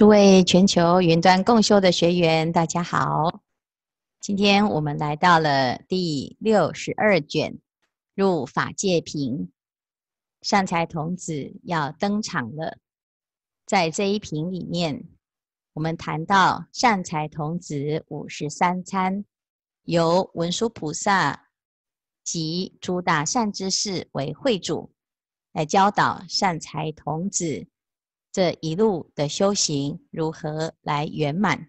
诸位全球云端共修的学员，大家好。今天我们来到了第六十二卷，入法界品，善财童子要登场了。在这一品里面，我们谈到善财童子五十三参，由文殊菩萨及诸大善知识为会主，来教导善财童子。这一路的修行如何来圆满？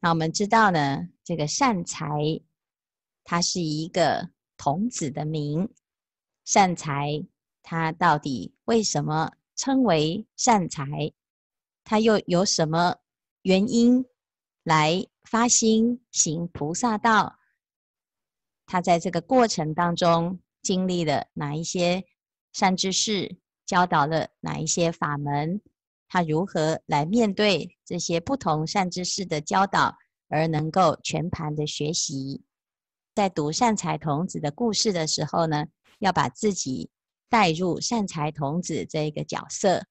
那我们知道呢，这个善财，它是一个童子的名。善财，它到底为什么称为善财？它又有什么原因来发心行菩萨道？它在这个过程当中经历了哪一些善知识？教导了哪一些法门？他如何来面对这些不同善知识的教导，而能够全盘的学习？在读善财童子的故事的时候呢，要把自己带入善财童子这一个角色。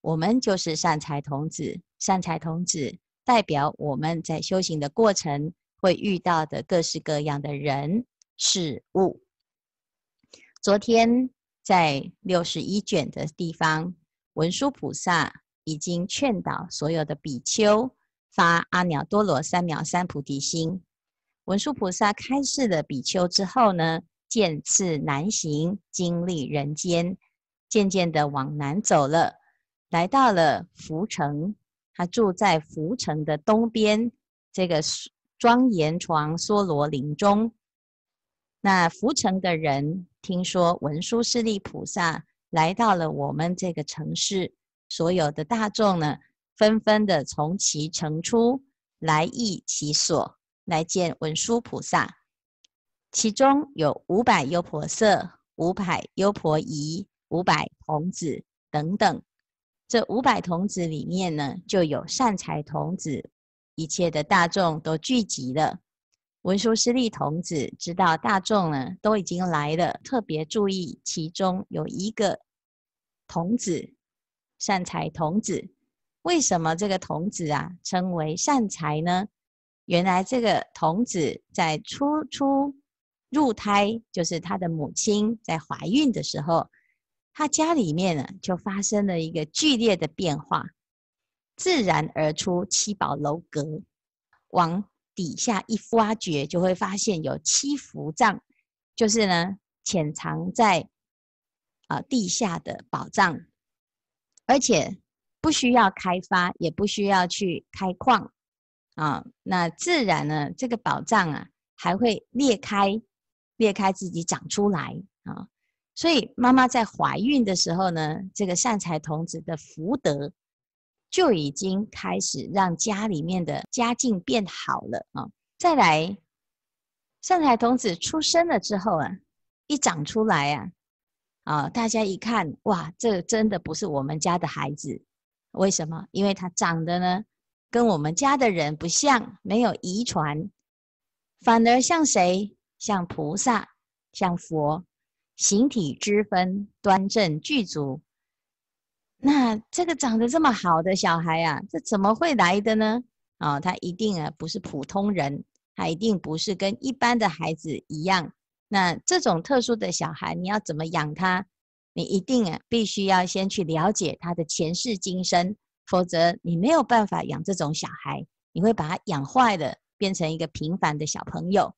我们就是善财童子，善财童子代表我们在修行的过程会遇到的各式各样的人事物。昨天。在六十一卷的地方，文殊菩萨已经劝导所有的比丘发阿耨多罗三藐三菩提心。文殊菩萨开示了比丘之后呢，渐次南行，经历人间，渐渐的往南走了，来到了浮城。他住在浮城的东边，这个庄严床娑罗林中。那浮城的人。听说文殊师利菩萨来到了我们这个城市，所有的大众呢，纷纷的从其城出来诣其所，来见文殊菩萨。其中有五百优婆塞、五百优婆夷、五百童子等等。这五百童子里面呢，就有善财童子，一切的大众都聚集了。文殊师利童子知道大众呢都已经来了，特别注意其中有一个童子，善财童子。为什么这个童子啊称为善财呢？原来这个童子在初初入胎，就是他的母亲在怀孕的时候，他家里面呢就发生了一个剧烈的变化，自然而出七宝楼阁，往。底下一挖掘，就会发现有七福藏，就是呢潜藏在啊地下的宝藏，而且不需要开发，也不需要去开矿啊，那自然呢这个宝藏啊还会裂开，裂开自己长出来啊，所以妈妈在怀孕的时候呢，这个善财童子的福德。就已经开始让家里面的家境变好了啊！再来，善财童子出生了之后啊，一长出来啊，啊，大家一看，哇，这真的不是我们家的孩子。为什么？因为他长得呢，跟我们家的人不像，没有遗传，反而像谁？像菩萨，像佛，形体之分端正具足。那这个长得这么好的小孩啊，这怎么会来的呢？哦，他一定啊不是普通人，他一定不是跟一般的孩子一样。那这种特殊的小孩，你要怎么养他？你一定啊必须要先去了解他的前世今生，否则你没有办法养这种小孩，你会把他养坏的，变成一个平凡的小朋友。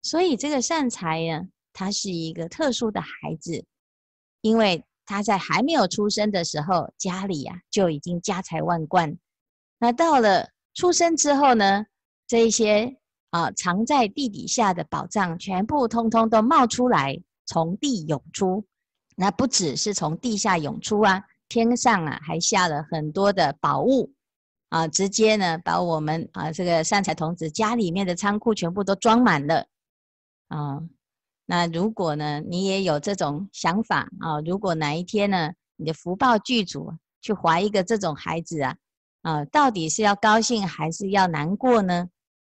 所以这个善财呢，他是一个特殊的孩子，因为。他在还没有出生的时候，家里呀、就已经家财万贯。那到了出生之后呢，这一些啊藏在地底下的宝藏，全部通通都冒出来，从地涌出。那不只是从地下涌出啊，天上啊还下了很多的宝物啊，直接呢把我们啊这个善财童子家里面的仓库全部都装满了啊。那如果呢，你也有这种想法啊？如果哪一天呢，你的福报具足，去怀一个这种孩子啊，啊，到底是要高兴还是要难过呢？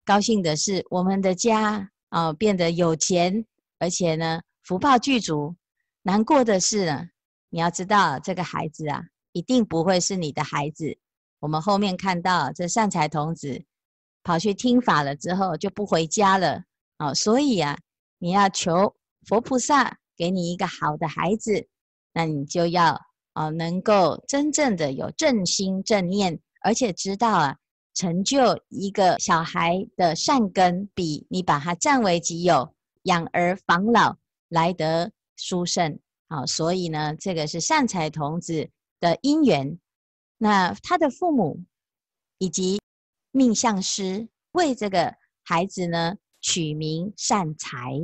高兴的是我们的家啊变得有钱，而且呢福报具足。难过的是呢，你要知道这个孩子啊，一定不会是你的孩子，我们后面看到这善财童子跑去听法了之后就不回家了啊，所以啊，你要求佛菩萨给你一个好的孩子，那你就要啊能够真正的有正心正念，而且知道啊成就一个小孩的善根，比你把他占为己有、养儿防老来得殊胜。好，所以呢，这个是善财童子的因缘。那他的父母以及命相师为这个孩子呢取名善财。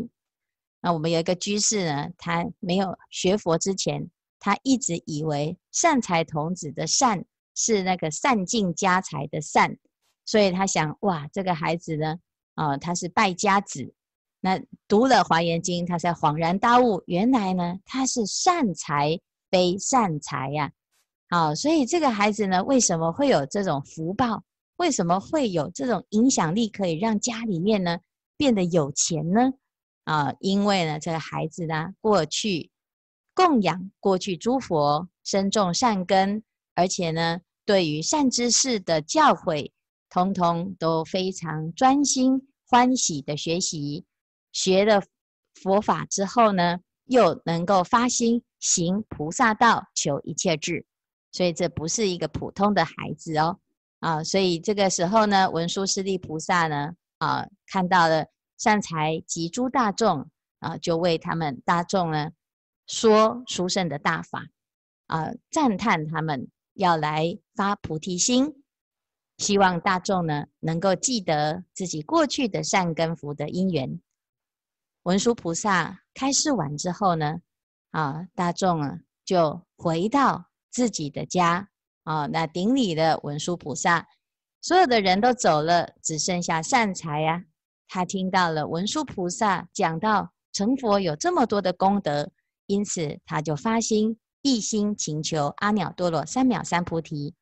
那我们有一个居士呢，他没有学佛之前，他一直以为善财童子的善是那个散尽家财的散，所以他想哇，这个孩子呢，啊、他是败家子。那读了《华严经》，他才恍然大悟，原来呢，他是善财非善财呀。好，所以这个孩子呢，为什么会有这种福报？为什么会有这种影响力，可以让家里面呢变得有钱呢？啊，因为呢，这个孩子呢，过去供养过去诸佛，深种善根，而且呢，对于善知识的教诲，通通都非常专心欢喜的学习。学了佛法之后呢，又能够发心行菩萨道，求一切智，所以这不是一个普通的孩子哦，啊，所以这个时候呢，文殊师利菩萨呢，啊，看到了善财及诸大众，啊，就为他们大众呢说殊胜的大法，啊，赞叹他们要来发菩提心，希望大众呢能够记得自己过去的善根福德因缘。文殊菩萨开示完之后呢，啊，大众啊就回到自己的家啊，那顶礼的文殊菩萨，所有的人都走了，只剩下善财呀、他听到了文殊菩萨讲到成佛有这么多的功德，因此他就发心一心请求阿耨多罗三藐三菩提，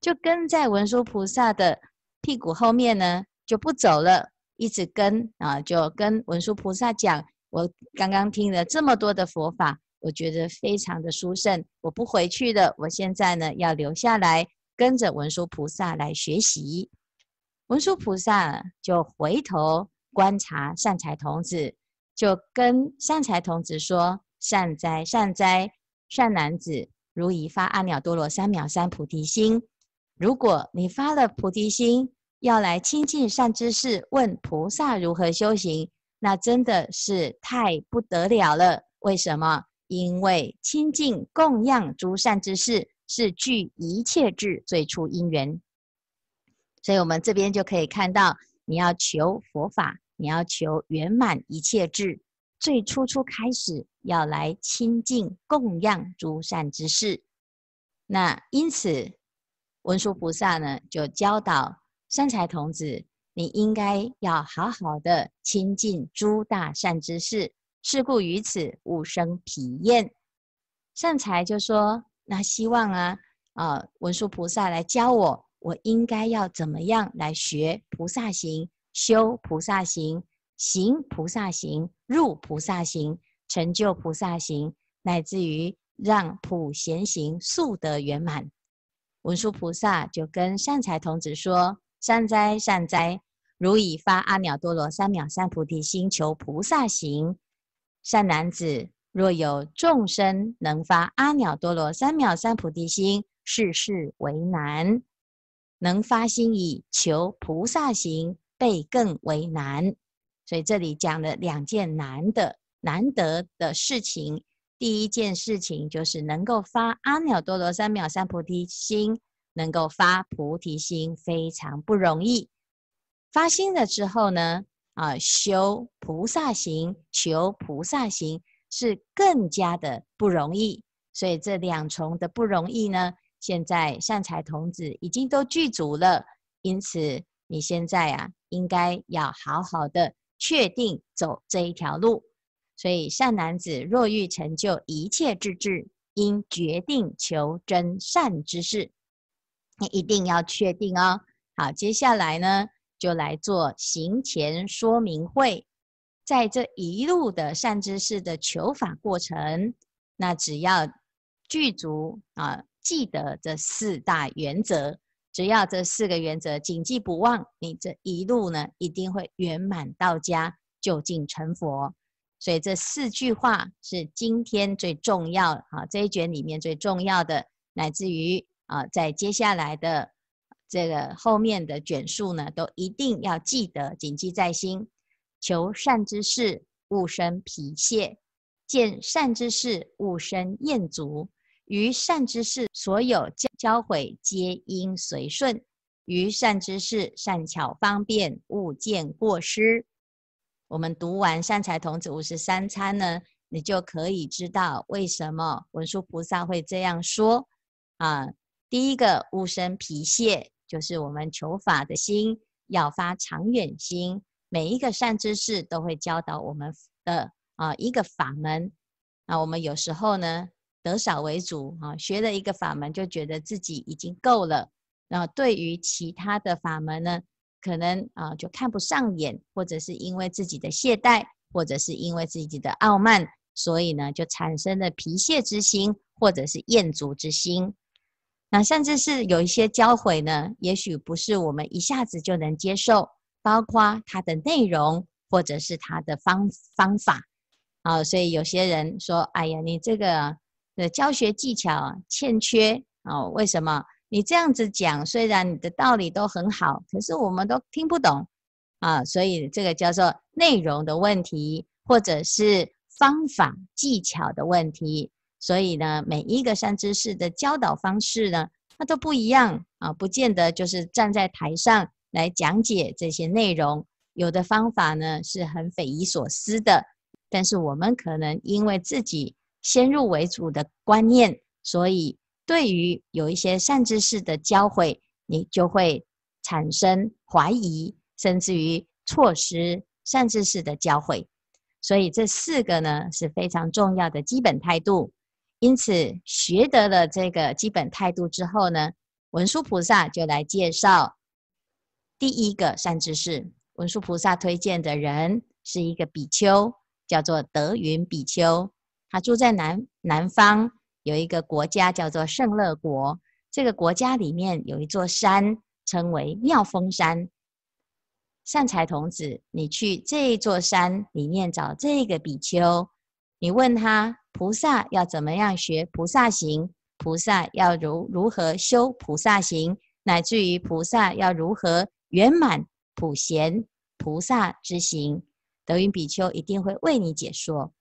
就跟在文殊菩萨的屁股后面呢，就不走了。一直跟啊，就跟文殊菩萨讲，我刚刚听了这么多的佛法，我觉得非常的殊胜，我不回去了，我现在呢要留下来跟着文殊菩萨来学习。文殊菩萨就回头观察善财童子，就跟善财童子说：“善哉，善哉，善男子，如已发阿耨多罗三藐三菩提心。如果你发了菩提心。”要来亲近善知识，问菩萨如何修行，那真的是太不得了了。为什么？因为亲近供养诸善知识是具一切智最初因缘。所以，我们这边就可以看到，你要求佛法，你要求圆满一切智，最初初开始要来亲近供养诸善之事。那因此，文殊菩萨呢，就教导。善财童子，你应该要好好的亲近诸大善之事，是故于此勿生疲厌。善财就说：“那希望啊，啊、文殊菩萨来教我，我应该要怎么样来学菩萨行，修菩萨行，行菩萨行，入菩萨行，成就菩萨行，乃至于让普贤行速得圆满。”文殊菩萨就跟善财童子说。善哉，善哉！如以发阿耨多罗三藐三菩提心，求菩萨行。善男子，若有众生能发阿耨多罗三藐三菩提心，世事为难；能发心以求菩萨行，倍更为难。所以这里讲了两件难的、难得的事情。第一件事情就是能够发阿耨多罗三藐三菩提心。能够发菩提心非常不容易，发心了之后呢，啊，修菩萨行、求菩萨行是更加的不容易。所以这两重的不容易呢，现在善财童子已经都具足了。因此，你现在啊，应该要好好的确定走这一条路。所以，善男子若欲成就一切智智，应决定求真善之事。你一定要确定哦。好，接下来呢，就来做行前说明会。在这一路的善知识的求法过程，那只要具足啊，记得这四大原则，只要这四个原则谨记不忘，你这一路呢一定会圆满到家，究竟成佛。所以这四句话是今天最重要啊，这一卷里面最重要的，乃至于啊，在接下来的这个后面的卷数呢，都一定要记得谨记在心。求善知识，勿生疲懈；见善知识，勿生厌足。于善知识所有教教诲，皆应随顺；于善知识善巧方便，勿见过失。我们读完善财童子五十三参呢，你就可以知道为什么文殊菩萨会这样说啊。第一个，勿生疲懈，就是我们求法的心要发长远心。每一个善知识都会教导我们的啊一个法门啊。我们有时候呢得少为主啊，学了一个法门就觉得自己已经够了，然后对于其他的法门呢，可能啊就看不上眼，或者是因为自己的懈怠，或者是因为自己的傲慢，所以呢就产生了疲懈之心，或者是厌足之心。那甚至是有一些教诲呢，也许不是我们一下子就能接受，包括它的内容，或者是它的方方法啊。所以有些人说：“哎呀，你这个的教学技巧欠缺啊，为什么？”你这样子讲，虽然你的道理都很好，可是我们都听不懂啊，所以这个叫做内容的问题，或者是方法技巧的问题。所以呢，每一个善知识的教导方式呢，它都不一样啊，不见得就是站在台上来讲解这些内容。有的方法呢是很匪夷所思的，但是我们可能因为自己先入为主的观念，所以。对于有一些善知识的教诲，你就会产生怀疑，甚至于错失善知识的教诲。所以这四个呢是非常重要的基本态度。因此学得了这个基本态度之后呢，文殊菩萨就来介绍第一个善知识。文殊菩萨推荐的人是一个比丘，叫做德云比丘，他住在南南方。有一个国家叫做胜乐国，这个国家里面有一座山，称为妙峰山。善财童子，你去这座山里面找这个比丘，你问他菩萨要怎么样学菩萨行，菩萨要如如何修菩萨行，乃至于菩萨要如何圆满普贤菩萨之行，德云比丘一定会为你解说。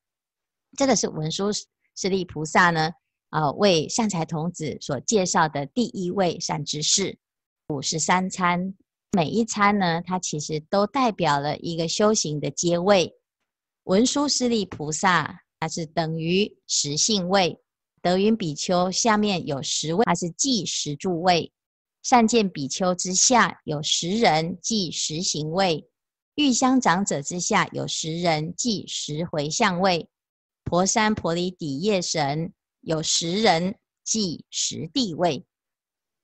这个是文殊师利菩萨呢。啊，为善财童子所介绍的第一位善知识，五十三餐，每一餐呢，它其实都代表了一个修行的阶位。文殊师利菩萨，它是等于实性位；德云比丘下面有十位，它是计实住位；善见比丘之下有十人，即十行位；玉香长者之下有十人，即十回向位；婆山婆尼底叶神。有十人即十地位，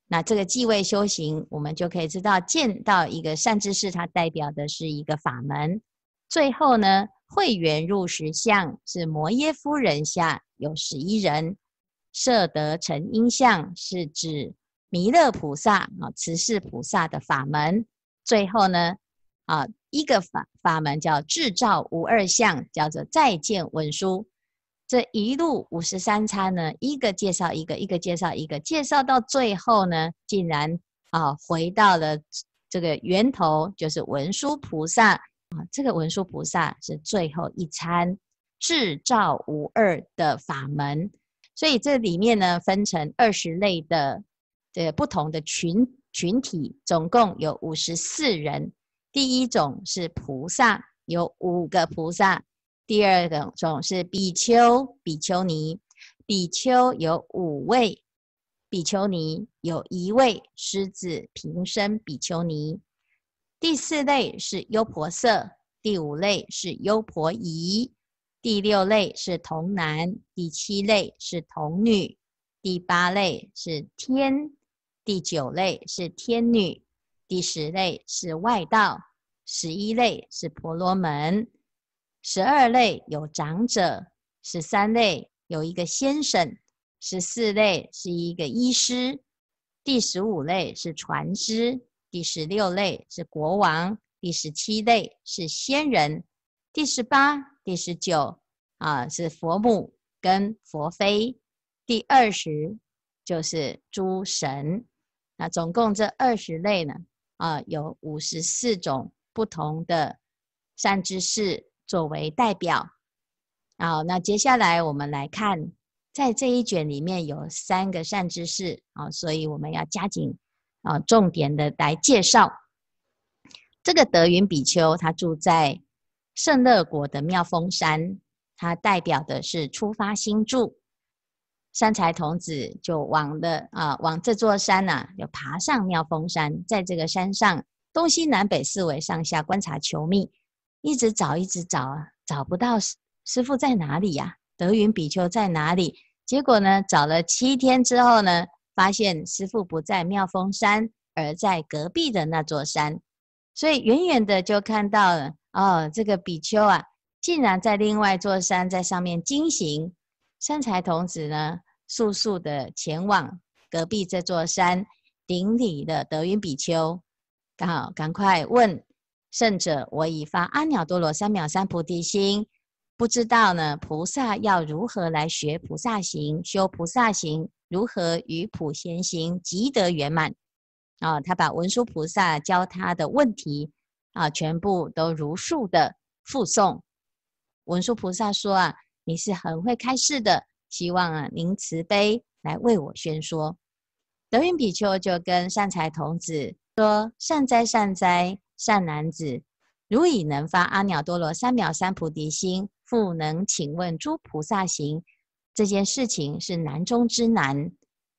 那这个计位修行，我们就可以知道，见到一个善知识，它代表的是一个法门。最后呢，会缘入十相是摩耶夫人下有十一人，设得成因相是指弥勒菩萨啊，慈氏菩萨的法门。最后呢，啊，一个法法门叫智照无二相，叫做再见文殊。这一路五十三餐呢，一个介绍一个，一个介绍一个，介绍到最后呢，竟然啊回到了这个源头，就是文殊菩萨啊。这个文殊菩萨是最后一餐智照无二的法门，所以这里面呢分成二十类的呃不同的群群体，总共有五十四人。第一种是菩萨，有五个菩萨。第二种是比丘、比丘尼，比丘有五位，比丘尼有一位，狮子平生比丘尼。第四类是优婆塞，第五类是优婆夷，第六类是童男，第七类是童女，第八类是天，第九类是天女，第十类是外道，十一类是婆罗门。十二类有长者，十三类有一个先生，十四类是一个医师，第十五类是传师，第十六类是国王，第十七类是仙人，第十八、第十九啊是佛母跟佛妃，第二十就是诸神。那总共这二十类呢，啊有五十四种不同的善知识作为代表。好，那接下来我们来看。在这一卷里面有三个善知识啊，所以我们要加紧啊，重点的来介绍这个德云比丘。他住在胜乐国的妙峰山，他代表的是初发心住。三财童子就往的啊，往这座山呐、啊，就爬上妙峰山，在这个山上东西南北四围上下观察求觅，一直找，一直找啊，找不到师师傅在哪里呀、德云比丘在哪里？结果呢，找了七天之后呢，发现师傅不在妙峰山，而在隔壁的那座山，所以远远的就看到了哦，这个比丘啊，竟然在另外一座山在上面经行。善财童子呢，速速的前往隔壁这座山顶礼的德云比丘，刚好赶快问圣者：我已发阿耨多罗三藐三菩提心。不知道呢，菩萨要如何来学菩萨行，修菩萨行，如何与普贤行即得圆满？啊，他把文殊菩萨教他的问题啊，全部都如数的复诵。文殊菩萨说啊，你是很会开示的，希望啊您慈悲来为我宣说。德云比丘就跟善财童子说：善哉善哉，善男子，如以能发阿耨多罗三藐三菩提心。复能请问诸菩萨行，这件事情是难中之难。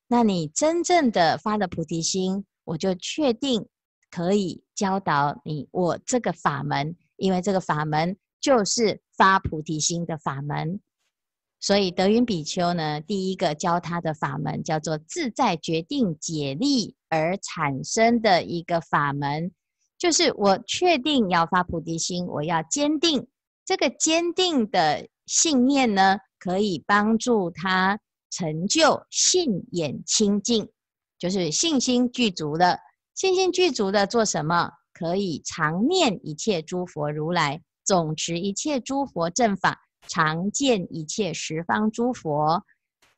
那你真正的发了菩提心，我就确定可以教导你我这个法门，因为这个法门就是发菩提心的法门。所以德云比丘呢，第一个教他的法门叫做自在决定解力而产生的一个法门，就是我确定要发菩提心，我要坚定。这个坚定的信念呢，可以帮助他成就信眼清净，就是信心具足了。信心具足的做什么？可以常念一切诸佛如来，总持一切诸佛正法，常见一切十方诸佛。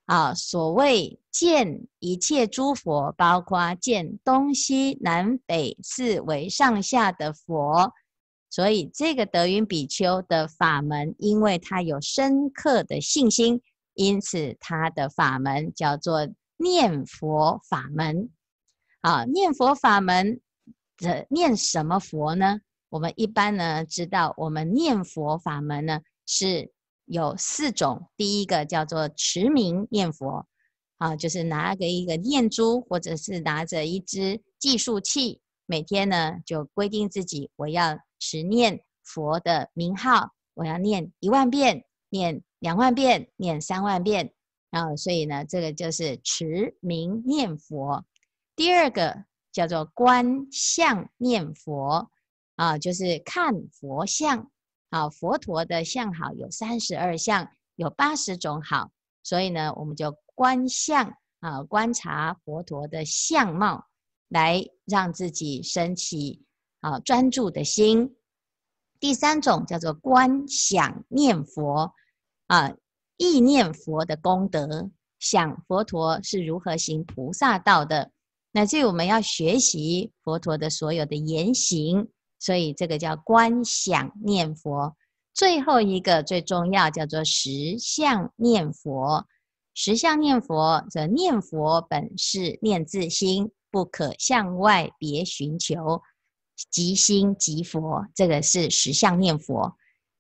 啊，所谓见一切诸佛，包括见东西南北四维上下的佛。所以，这个德云比丘的法门，因为他有深刻的信心，因此他的法门叫做念佛法门。啊，念佛法门的念什么佛呢？我们一般呢知道，我们念佛法门呢是有四种。第一个叫做持名念佛，啊，就是拿个一个念珠，或者是拿着一支计数器，每天呢就规定自己我要。持念佛的名号，我要念一万遍，念两万遍，念三万遍。然后，所以呢，这个就是持名念佛。第二个叫做观相念佛，啊，就是看佛像。啊，佛陀的相好有三十二相，有八十种好。所以呢，我们就观相啊，观察佛陀的相貌，来让自己升起。啊，专注的心。第三种叫做观想念佛，啊，意念佛的功德，想佛陀是如何行菩萨道的。乃至于我们要学习佛陀的所有的言行，所以这个叫观想念佛。最后一个最重要叫做实相念佛。实相念佛，则念佛本是念自心，不可向外别寻求。即心即佛，这个是实相念佛。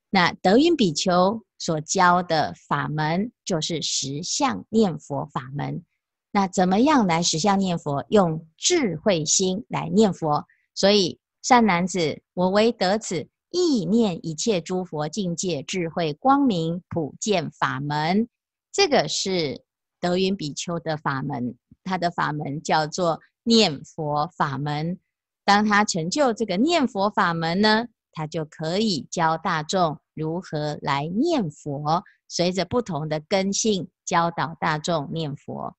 那德云比丘所教的法门就是实相念佛法门。那怎么样来实相念佛？用智慧心来念佛。所以善男子，我唯得此意念一切诸佛境界智慧光明普见法门。这个是德云比丘的法门，他的法门叫做念佛法门。当他成就这个念佛法门呢，他就可以教大众如何来念佛，随着不同的根性教导大众念佛。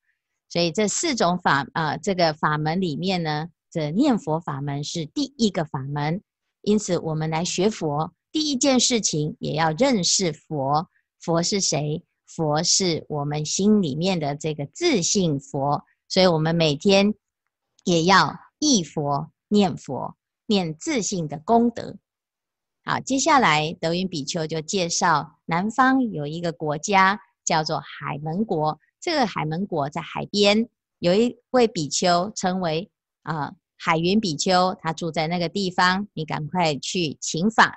所以这四种法啊、这个法门里面呢，这念佛法门是第一个法门。因此，我们来学佛，第一件事情也要认识佛。佛是谁？佛是我们心里面的这个自信佛。所以，我们每天也要忆佛、念佛、念自信的功德。好，接下来德云比丘就介绍南方有一个国家叫做海门国。这个海门国在海边，有一位比丘称为啊、海云比丘，他住在那个地方，你赶快去请法。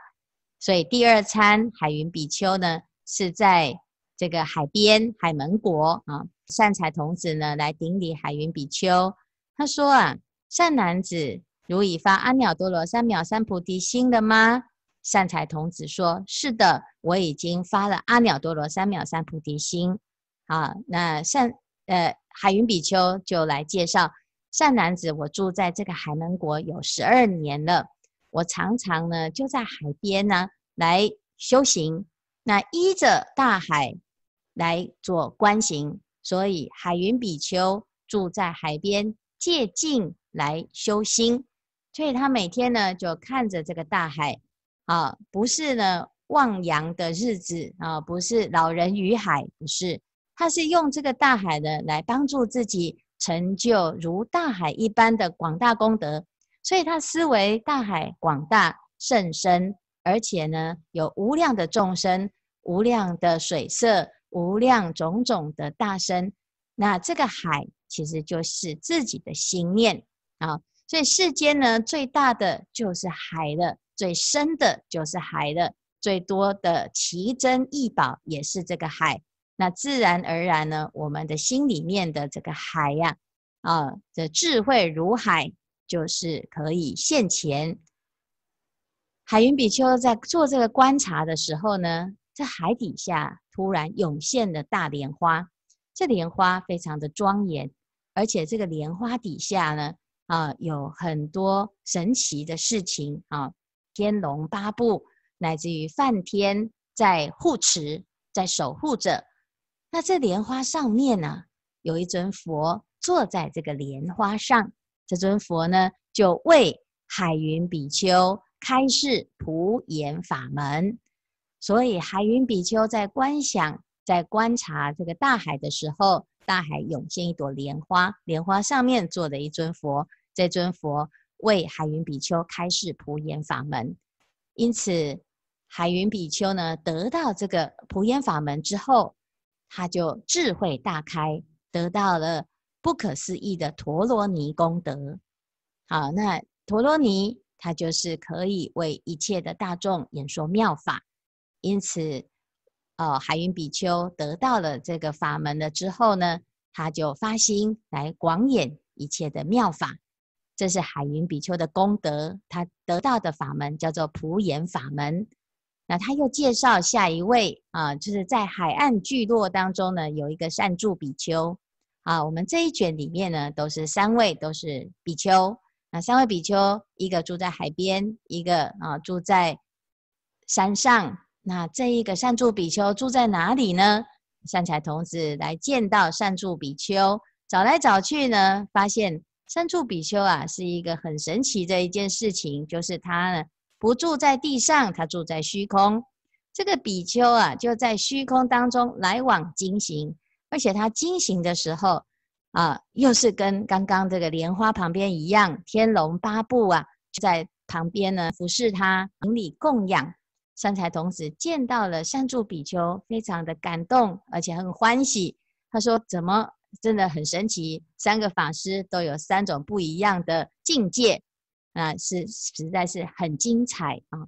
所以第二餐海云比丘呢是在这个海边海门国啊，善财童子呢来顶礼海云比丘，他说啊，善男子，汝已发阿耨多罗三藐三菩提心了吗？善财童子说：“是的，我已经发了阿耨多罗三藐三菩提心。”啊，那善呃海云比丘就来介绍：善男子，我住在这个海门国有十二年了，我常常呢就在海边呢来修行，那依着大海来做观行，所以海云比丘住在海边借境来修心，所以他每天呢就看着这个大海。啊，不是呢，望洋的日子啊，不是老人与海，不是，他是用这个大海呢来帮助自己成就如大海一般的广大功德，所以他思维大海广大甚深，而且呢有无量的众生、无量的水色、无量种种的大身，那这个海其实就是自己的心念啊，所以世间呢最大的就是海了。最深的就是海了，最多的奇珍异宝也是这个海。那自然而然呢，我们的心里面的这个海呀，啊，这智慧如海，就是可以现前。海云比丘在做这个观察的时候呢，在海底下突然涌现了大莲花，这莲花非常的庄严，而且这个莲花底下呢，啊，有很多神奇的事情啊。天龙八部，乃至于梵天在护持，在守护着。那这莲花上面呢，有一尊佛坐在这个莲花上。这尊佛呢，就为海云比丘开示普贤法门。所以海云比丘在观想、在观察这个大海的时候，大海涌现一朵莲花，莲花上面坐的一尊佛。这尊佛。为海云比丘开示普贤法门，因此海云比丘呢，得到这个普贤法门之后，他就智慧大开，得到了不可思议的陀罗尼功德。好，那陀罗尼它就是可以为一切的大众演说妙法，因此，哦，海云比丘得到了这个法门了之后呢，他就发心来广演一切的妙法。这是海云比丘的功德，他得到的法门叫做普贤法门。那他又介绍下一位啊，就是在海岸聚落当中呢，有一个善住比丘。啊，我们这一卷里面呢，都是三位都是比丘。那三位比丘，一个住在海边，一个啊住在山上。那这一个善住比丘住在哪里呢？善财童子来见到善住比丘，找来找去呢，发现。善住比丘啊，是一个很神奇的一件事情，就是他呢不住在地上，他住在虚空。这个比丘啊，就在虚空当中来往经行，而且他经行的时候啊，又是跟刚刚这个莲花旁边一样，天龙八部啊在旁边呢服侍他，顶礼供养。三才童子见到了善住比丘，非常的感动，而且很欢喜。他说：“怎么？”真的很神奇，三个法师都有三种不一样的境界，啊，是实在是很精彩啊。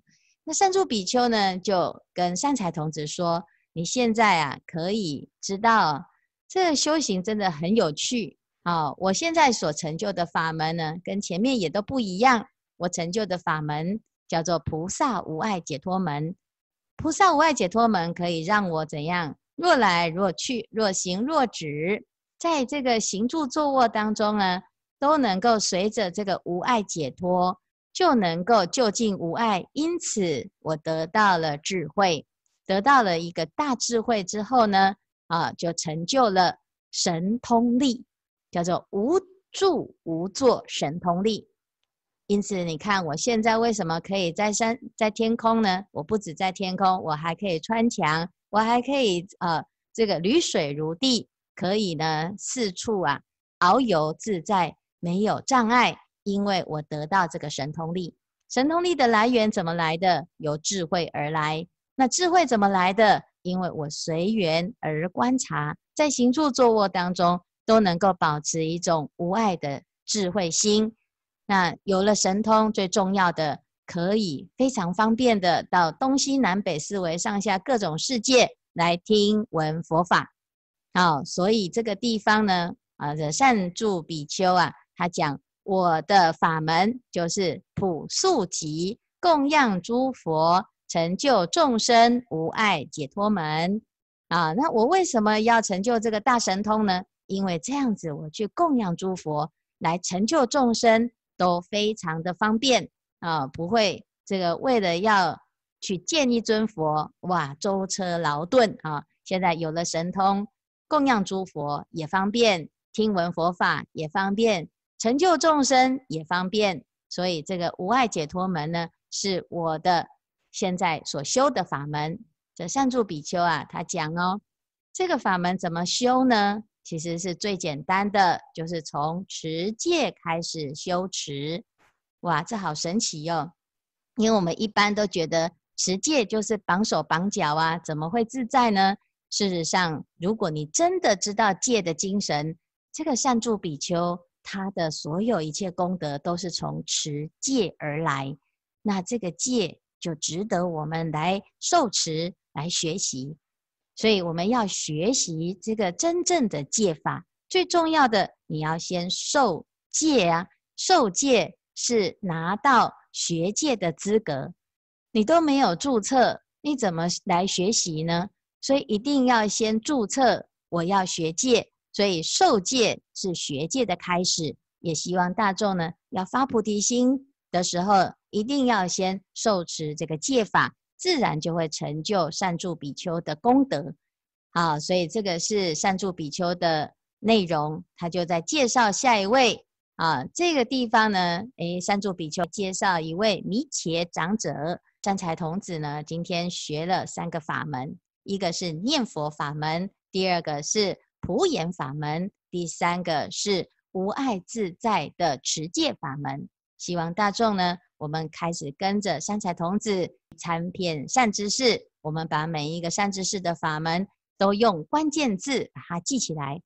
那善住比丘呢，就跟善财童子说：“你现在啊，可以知道这修行真的很有趣啊。我现在所成就的法门呢，跟前面也都不一样。我成就的法门叫做菩萨无碍解脱门。菩萨无碍解脱门可以让我怎样？若来若去，若行若止。”在这个行住坐卧当中呢，都能够随着这个无碍解脱，就能够就近无碍。因此，我得到了智慧，得到了一个大智慧之后呢，啊，就成就了神通力。叫做无住无作神通力。因此，你看我现在为什么可以在山在天空呢？我不止在天空，我还可以穿墙，我还可以呃，这个履水如地，可以呢四处啊遨游自在，没有障碍，因为我得到这个神通力。神通力的来源怎么来的？由智慧而来。那智慧怎么来的？因为我随缘而观察，在行住坐卧当中都能够保持一种无碍的智慧心。那有了神通，最重要的可以非常方便的到东西南北四维上下各种世界来听闻佛法。好，所以这个地方呢，啊，这善住比丘啊，他讲我的法门就是普速集供养诸佛，成就众生无碍解脱门。啊，那我为什么要成就这个大神通呢？因为这样子，我去供养诸佛，来成就众生。都非常的方便啊，不会这个为了要去见一尊佛，哇，舟车劳顿啊。现在有了神通，供养诸佛也方便，听闻佛法也方便，成就众生也方便。所以这个无碍解脱门呢，是我的现在所修的法门。这善住比丘啊，他讲哦，这个法门怎么修呢？其实是最简单的，就是从持戒开始修持。哇，这好神奇哟、哦！因为我们一般都觉得持戒就是绑手绑脚啊，怎么会自在呢？事实上，如果你真的知道戒的精神，这个善住比丘他的所有一切功德都是从持戒而来，那这个戒就值得我们来受持、来学习。所以我们要学习这个真正的戒法，最重要的你要先受戒啊！受戒是拿到学戒的资格，你都没有注册，你怎么来学习呢？所以一定要先注册，我要学戒，所以受戒是学戒的开始。也希望大众呢，要发菩提心的时候，一定要先受持这个戒法。自然就会成就善住比丘的功德，好，所以这个是善住比丘的内容，他就在介绍下一位啊，这个地方呢，诶，善住比丘介绍一位弥伽长者，善财童子呢，今天学了三个法门，一个是念佛法门，第二个是普眼法门，第三个是无爱自在的持戒法门，希望大众呢。我们开始跟着三才童子参遍善知识，我们把每一个善知识的法门都用关键字把它记起来，